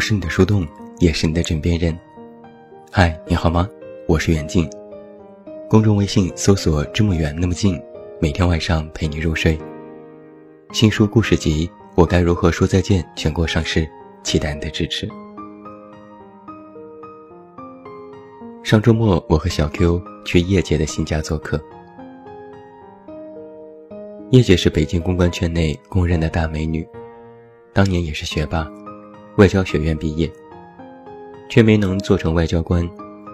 是你的树洞，也是你的枕边人。嗨，你好吗？我是远近。公众微信搜索“这么远那么近”，每天晚上陪你入睡。新书故事集《我该如何说再见》全国上市，期待你的支持。上周末，我和小 Q 去叶姐的新家做客。叶姐是北京公关圈内公认的大美女，当年也是学霸，外交学院毕业，却没能做成外交官，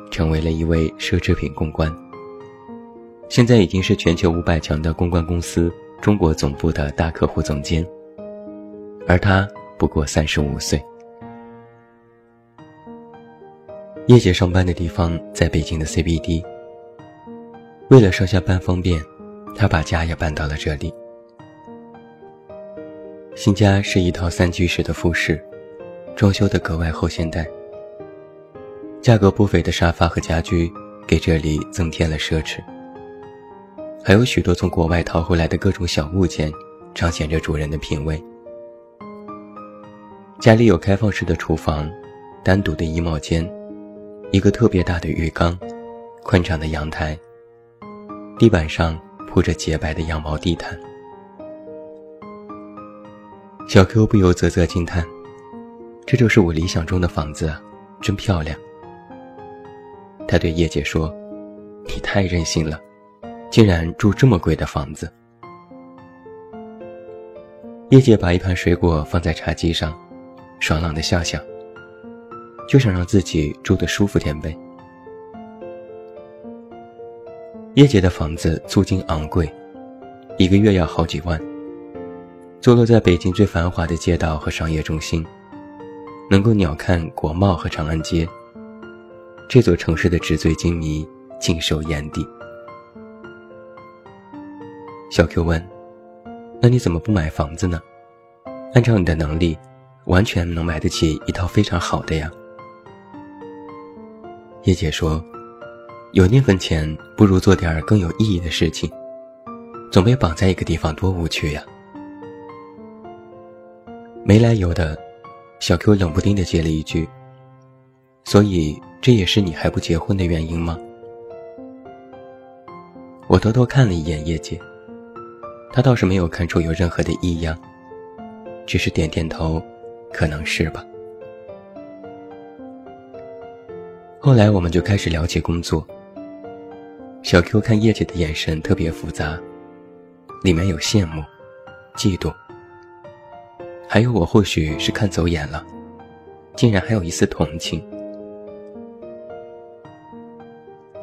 成为了一位奢侈品公关。现在已经是全球五百强的公关公司中国总部的大客户总监，而他不过三十五岁。叶姐上班的地方在北京的 CBD，为了上下班方便，她把家也搬到了这里。新家是一套三居室的复式，装修的格外后现代。价格不菲的沙发和家居给这里增添了奢侈。还有许多从国外淘回来的各种小物件，彰显着主人的品味。家里有开放式的厨房，单独的衣帽间，一个特别大的浴缸，宽敞的阳台。地板上铺着洁白的羊毛地毯。小 Q 不由啧啧惊叹：“这就是我理想中的房子，真漂亮。”他对叶姐说：“你太任性了。”竟然住这么贵的房子。叶姐把一盘水果放在茶几上，爽朗的笑笑。就想让自己住得舒服点呗。叶姐的房子租金昂贵，一个月要好几万。坐落在北京最繁华的街道和商业中心，能够鸟瞰国贸和长安街。这座城市的纸醉金迷尽收眼底。小 Q 问：“那你怎么不买房子呢？按照你的能力，完全能买得起一套非常好的呀。”叶姐说：“有那份钱，不如做点更有意义的事情。总被绑在一个地方，多无趣呀。”没来由的，小 Q 冷不丁的接了一句：“所以这也是你还不结婚的原因吗？”我偷偷看了一眼叶姐。他倒是没有看出有任何的异样，只是点点头，可能是吧。后来我们就开始聊起工作。小 Q 看叶姐的眼神特别复杂，里面有羡慕、嫉妒，还有我或许是看走眼了，竟然还有一丝同情。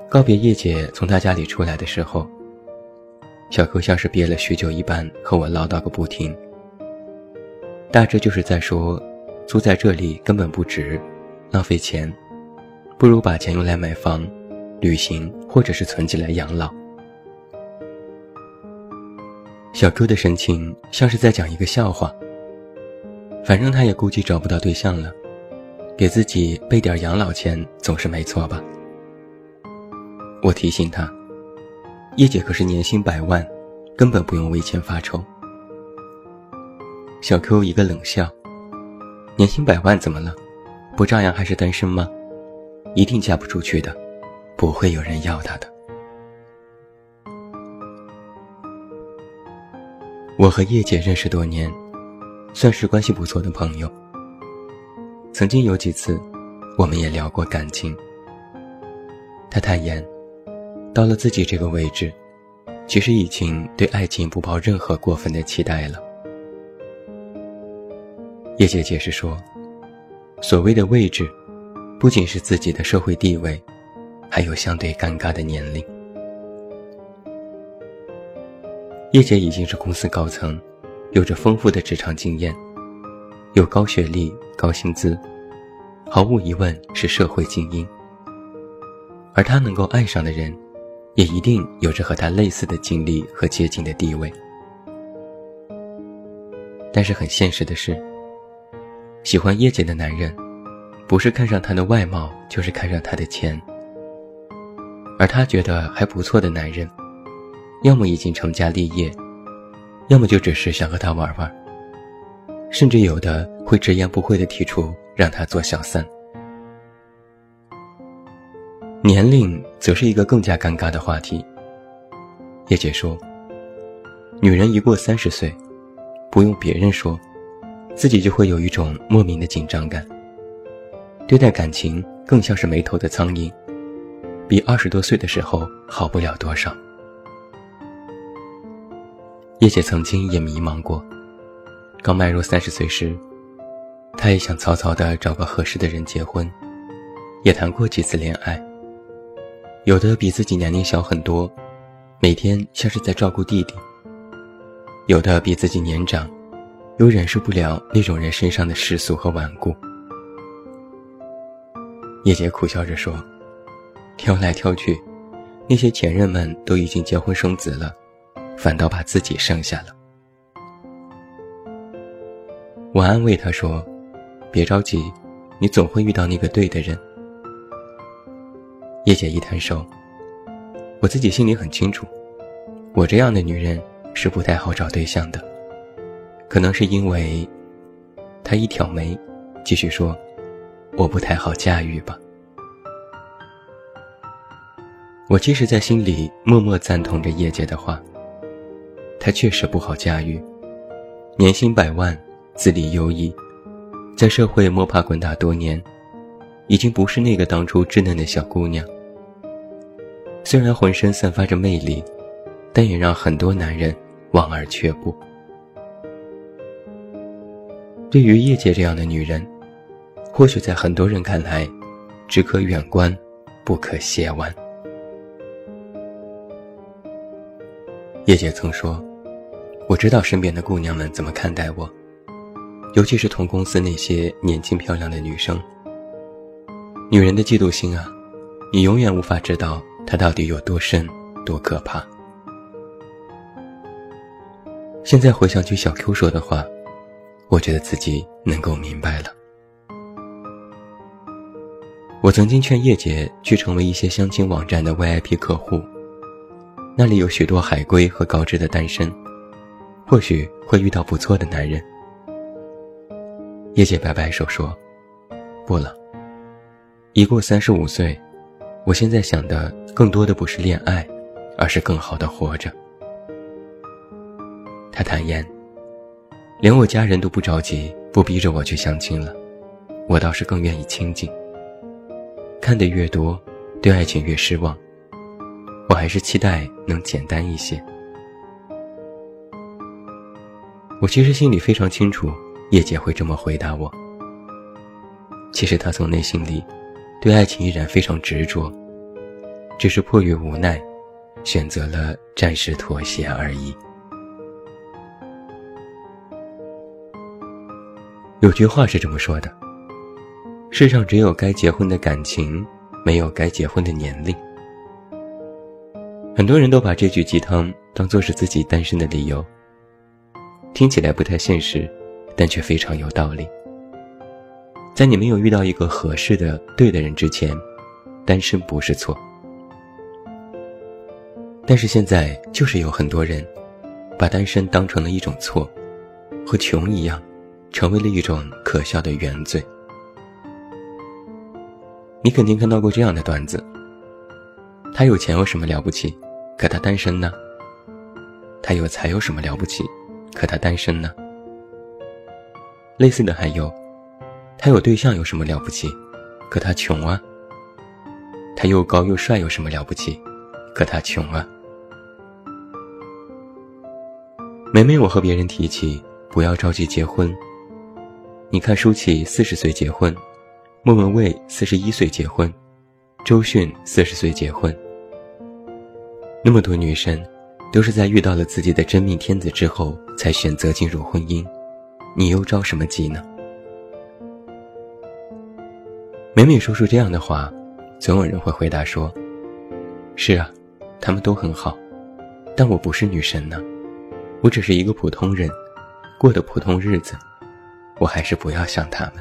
告别叶姐从他家里出来的时候。小 Q 像是憋了许久一般，和我唠叨个不停。大致就是在说，租在这里根本不值，浪费钱，不如把钱用来买房、旅行，或者是存起来养老。小 Q 的神情像是在讲一个笑话。反正他也估计找不到对象了，给自己备点养老钱总是没错吧？我提醒他。叶姐可是年薪百万，根本不用为钱发愁。小 Q 一个冷笑：“年薪百万怎么了？不照样还是单身吗？一定嫁不出去的，不会有人要她的。”我和叶姐认识多年，算是关系不错的朋友。曾经有几次，我们也聊过感情。他坦言。到了自己这个位置，其实已经对爱情不抱任何过分的期待了。叶姐解释说，所谓的位置，不仅是自己的社会地位，还有相对尴尬的年龄。叶姐已经是公司高层，有着丰富的职场经验，有高学历、高薪资，毫无疑问是社会精英。而她能够爱上的人。也一定有着和他类似的经历和接近的地位，但是很现实的是，喜欢叶姐的男人，不是看上她的外貌，就是看上她的钱。而他觉得还不错的男人，要么已经成家立业，要么就只是想和他玩玩，甚至有的会直言不讳地提出让他做小三。年龄则是一个更加尴尬的话题。叶姐说：“女人一过三十岁，不用别人说，自己就会有一种莫名的紧张感。对待感情更像是没头的苍蝇，比二十多岁的时候好不了多少。”叶姐曾经也迷茫过，刚迈入三十岁时，她也想草草的找个合适的人结婚，也谈过几次恋爱。有的比自己年龄小很多，每天像是在照顾弟弟；有的比自己年长，又忍受不了那种人身上的世俗和顽固。叶姐苦笑着说：“挑来挑去，那些前任们都已经结婚生子了，反倒把自己剩下了。”我安慰她说：“别着急，你总会遇到那个对的人。”叶姐一摊手，我自己心里很清楚，我这样的女人是不太好找对象的。可能是因为，她一挑眉，继续说，我不太好驾驭吧。我其实，在心里默默赞同着叶姐的话。她确实不好驾驭，年薪百万，资历优异，在社会摸爬滚打多年。已经不是那个当初稚嫩的小姑娘。虽然浑身散发着魅力，但也让很多男人望而却步。对于叶姐这样的女人，或许在很多人看来，只可远观，不可亵玩。叶姐曾说：“我知道身边的姑娘们怎么看待我，尤其是同公司那些年轻漂亮的女生。”女人的嫉妒心啊，你永远无法知道它到底有多深、多可怕。现在回想起小 Q 说的话，我觉得自己能够明白了。我曾经劝叶姐去成为一些相亲网站的 VIP 客户，那里有许多海归和高知的单身，或许会遇到不错的男人。叶姐摆摆手说：“不了。”一过三十五岁，我现在想的更多的不是恋爱，而是更好的活着。他坦言，连我家人都不着急，不逼着我去相亲了，我倒是更愿意清静。看得越多，对爱情越失望，我还是期待能简单一些。我其实心里非常清楚，叶姐会这么回答我。其实她从内心里。对爱情依然非常执着，只是迫于无奈，选择了暂时妥协而已。有句话是这么说的：世上只有该结婚的感情，没有该结婚的年龄。很多人都把这句鸡汤当做是自己单身的理由，听起来不太现实，但却非常有道理。在你没有遇到一个合适的、对的人之前，单身不是错。但是现在就是有很多人，把单身当成了一种错，和穷一样，成为了一种可笑的原罪。你肯定看到过这样的段子：他有钱有什么了不起？可他单身呢？他有才有什么了不起？可他单身呢？类似的还有。他有对象有什么了不起？可他穷啊。他又高又帅有什么了不起？可他穷啊。每每我和别人提起不要着急结婚，你看舒淇四十岁结婚，莫文蔚四十一岁结婚，周迅四十岁结婚，那么多女生都是在遇到了自己的真命天子之后才选择进入婚姻，你又着什么急呢？每每说出这样的话，总有人会回答说：“是啊，他们都很好，但我不是女神呢，我只是一个普通人，过的普通日子，我还是不要像他们。”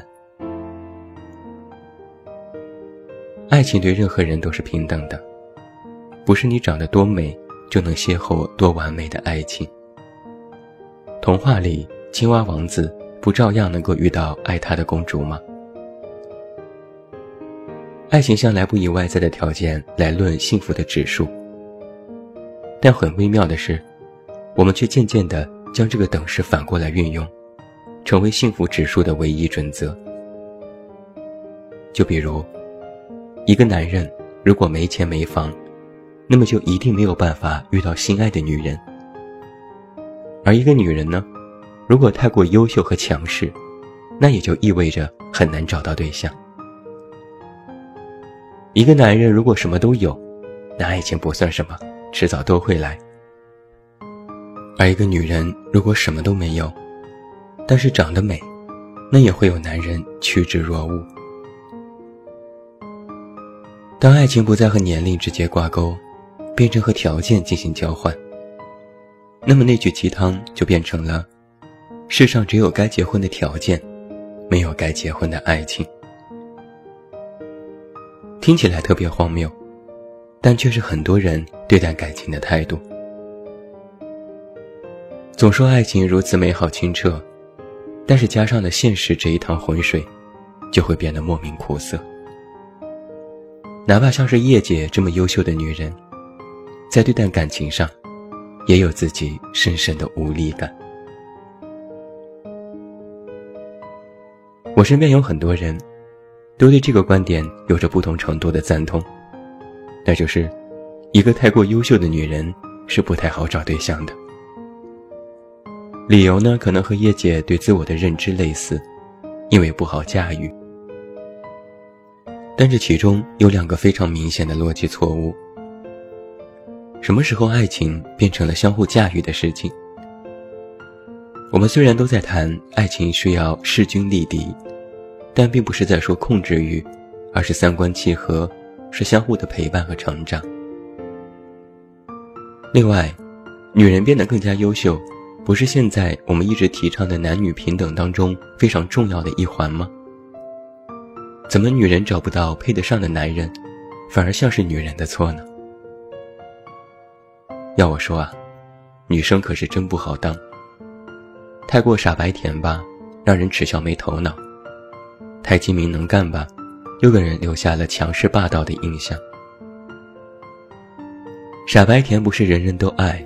爱情对任何人都是平等的，不是你长得多美就能邂逅多完美的爱情。童话里青蛙王子不照样能够遇到爱他的公主吗？爱情向来不以外在的条件来论幸福的指数，但很微妙的是，我们却渐渐地将这个等式反过来运用，成为幸福指数的唯一准则。就比如，一个男人如果没钱没房，那么就一定没有办法遇到心爱的女人；而一个女人呢，如果太过优秀和强势，那也就意味着很难找到对象。一个男人如果什么都有，那爱情不算什么，迟早都会来；而一个女人如果什么都没有，但是长得美，那也会有男人趋之若鹜。当爱情不再和年龄直接挂钩，变成和条件进行交换，那么那句鸡汤就变成了：世上只有该结婚的条件，没有该结婚的爱情。听起来特别荒谬，但却是很多人对待感情的态度。总说爱情如此美好清澈，但是加上了现实这一趟浑水，就会变得莫名苦涩。哪怕像是叶姐这么优秀的女人，在对待感情上，也有自己深深的无力感。我身边有很多人。都对这个观点有着不同程度的赞同，那就是，一个太过优秀的女人是不太好找对象的。理由呢，可能和叶姐对自我的认知类似，因为不好驾驭。但是其中有两个非常明显的逻辑错误：什么时候爱情变成了相互驾驭的事情？我们虽然都在谈爱情需要势均力敌。但并不是在说控制欲，而是三观契合，是相互的陪伴和成长。另外，女人变得更加优秀，不是现在我们一直提倡的男女平等当中非常重要的一环吗？怎么女人找不到配得上的男人，反而像是女人的错呢？要我说啊，女生可是真不好当。太过傻白甜吧，让人耻笑没头脑。太精明能干吧，又给人留下了强势霸道的印象。傻白甜不是人人都爱，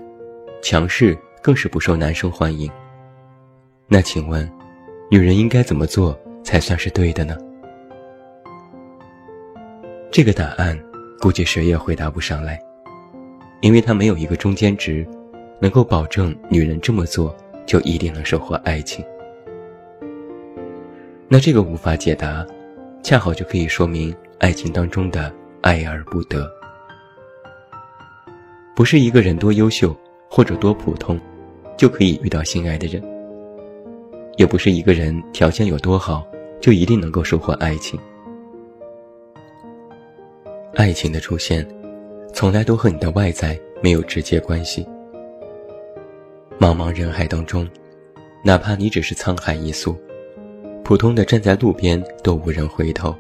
强势更是不受男生欢迎。那请问，女人应该怎么做才算是对的呢？这个答案，估计谁也回答不上来，因为它没有一个中间值，能够保证女人这么做就一定能收获爱情。那这个无法解答，恰好就可以说明爱情当中的爱而不得。不是一个人多优秀或者多普通，就可以遇到心爱的人；也不是一个人条件有多好，就一定能够收获爱情。爱情的出现，从来都和你的外在没有直接关系。茫茫人海当中，哪怕你只是沧海一粟。普通的站在路边都无人回头，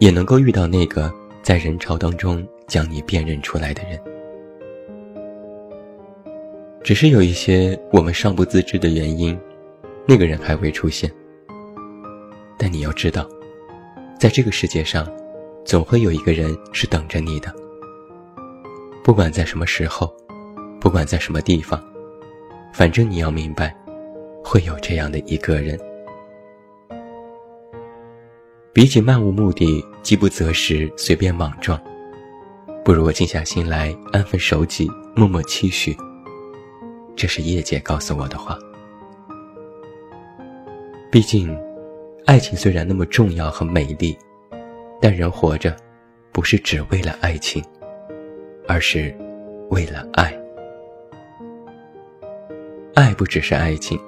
也能够遇到那个在人潮当中将你辨认出来的人。只是有一些我们尚不自知的原因，那个人还未出现。但你要知道，在这个世界上，总会有一个人是等着你的。不管在什么时候，不管在什么地方，反正你要明白，会有这样的一个人。比起漫无目的、饥不择食、随便莽撞，不如我静下心来，安分守己，默默期许。这是叶姐告诉我的话。毕竟，爱情虽然那么重要和美丽，但人活着，不是只为了爱情，而是为了爱。爱不只是爱情，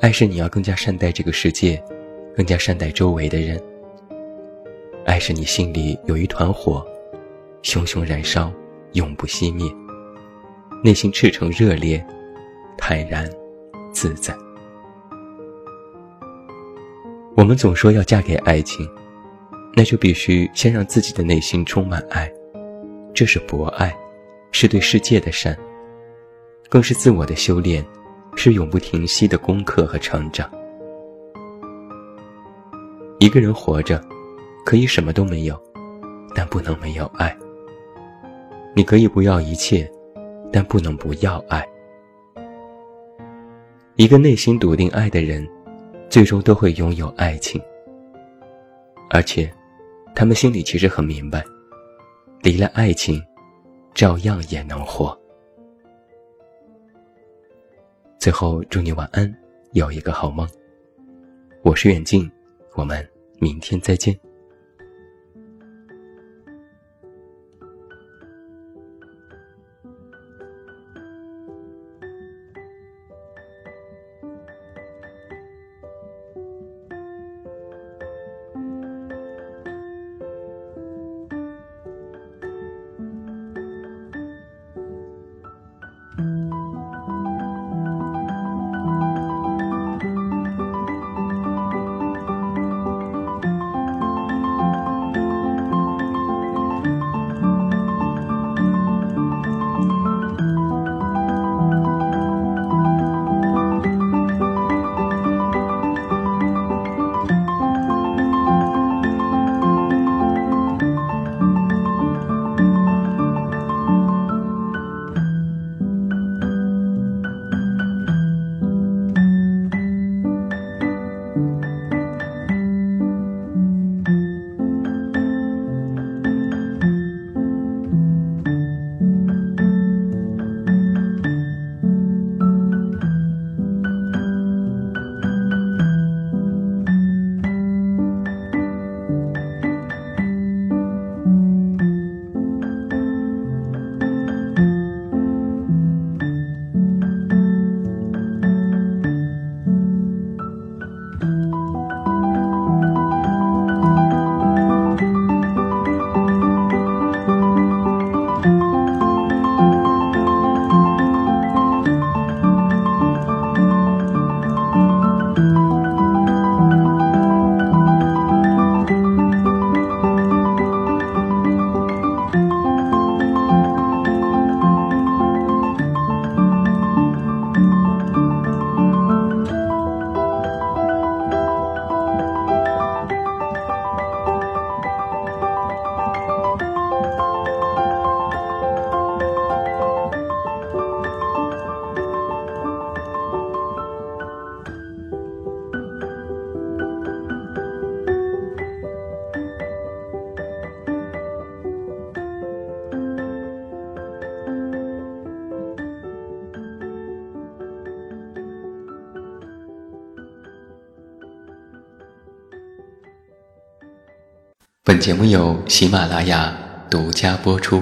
爱是你要更加善待这个世界。更加善待周围的人。爱是你心里有一团火，熊熊燃烧，永不熄灭。内心赤诚热烈，坦然自在。我们总说要嫁给爱情，那就必须先让自己的内心充满爱，这是博爱，是对世界的善，更是自我的修炼，是永不停息的功课和成长。一个人活着，可以什么都没有，但不能没有爱。你可以不要一切，但不能不要爱。一个内心笃定爱的人，最终都会拥有爱情。而且，他们心里其实很明白，离了爱情，照样也能活。最后，祝你晚安，有一个好梦。我是远近，我们明天再见。本节目由喜马拉雅独家播出。